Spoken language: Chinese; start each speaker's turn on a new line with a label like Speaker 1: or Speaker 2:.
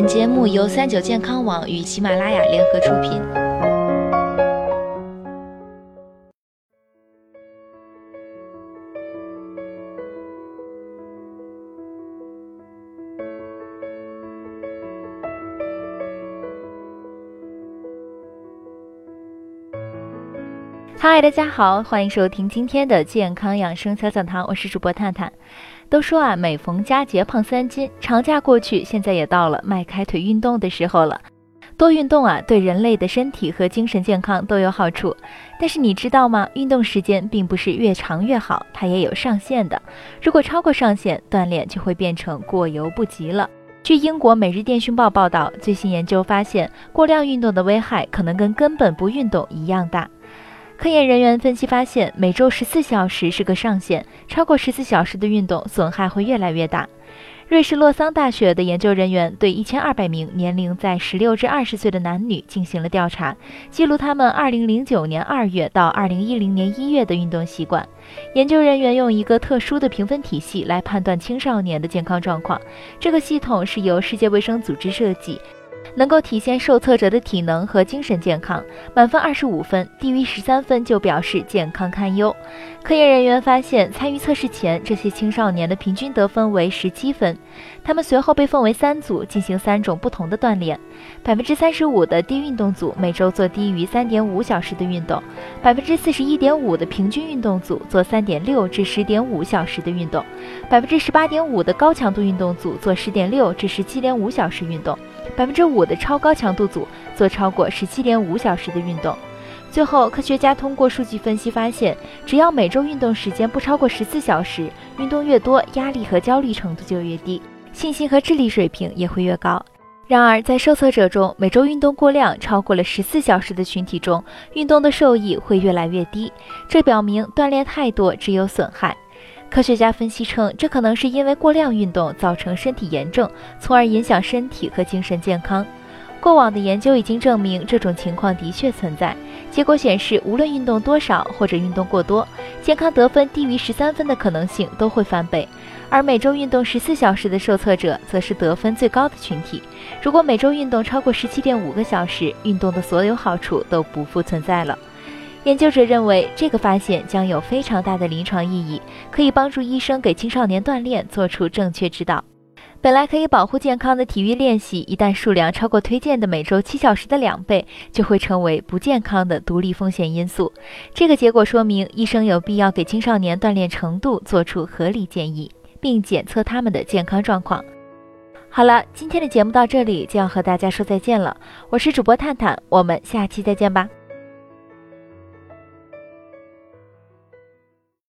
Speaker 1: 本节目由三九健康网与喜马拉雅联合出品。
Speaker 2: 嗨，大家好，欢迎收听今天的健康养生小讲堂，我是主播探探。都说啊，每逢佳节胖三斤，长假过去，现在也到了迈开腿运动的时候了。多运动啊，对人类的身体和精神健康都有好处。但是你知道吗？运动时间并不是越长越好，它也有上限的。如果超过上限，锻炼就会变成过犹不及了。据英国《每日电讯报》报道，最新研究发现，过量运动的危害可能跟根本不运动一样大。科研人员分析发现，每周十四小时是个上限，超过十四小时的运动损害会越来越大。瑞士洛桑大学的研究人员对一千二百名年龄在十六至二十岁的男女进行了调查，记录他们二零零九年二月到二零一零年一月的运动习惯。研究人员用一个特殊的评分体系来判断青少年的健康状况，这个系统是由世界卫生组织设计。能够体现受测者的体能和精神健康，满分二十五分，低于十三分就表示健康堪忧。科研人员发现，参与测试前，这些青少年的平均得分为十七分。他们随后被分为三组，进行三种不同的锻炼。百分之三十五的低运动组每周做低于三点五小时的运动，百分之四十一点五的平均运动组做三点六至十点五小时的运动，百分之十八点五的高强度运动组做十点六至十七点五小时运动。百分之五的超高强度组做超过十七点五小时的运动。最后，科学家通过数据分析发现，只要每周运动时间不超过十四小时，运动越多，压力和焦虑程度就越低，信心和智力水平也会越高。然而，在受测者中，每周运动过量超过了十四小时的群体中，运动的受益会越来越低。这表明锻炼太多只有损害。科学家分析称，这可能是因为过量运动造成身体炎症，从而影响身体和精神健康。过往的研究已经证明这种情况的确存在。结果显示，无论运动多少或者运动过多，健康得分低于十三分的可能性都会翻倍。而每周运动十四小时的受测者，则是得分最高的群体。如果每周运动超过十七点五个小时，运动的所有好处都不复存在了。研究者认为，这个发现将有非常大的临床意义，可以帮助医生给青少年锻炼做出正确指导。本来可以保护健康的体育练习，一旦数量超过推荐的每周七小时的两倍，就会成为不健康的独立风险因素。这个结果说明，医生有必要给青少年锻炼程度做出合理建议，并检测他们的健康状况。好了，今天的节目到这里就要和大家说再见了。我是主播探探，我们下期再见吧。